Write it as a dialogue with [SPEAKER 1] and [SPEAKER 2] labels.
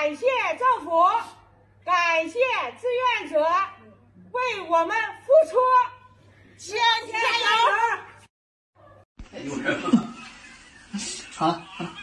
[SPEAKER 1] 感谢政府，感谢志愿者为我们付出，天天加油！
[SPEAKER 2] 有人了，好。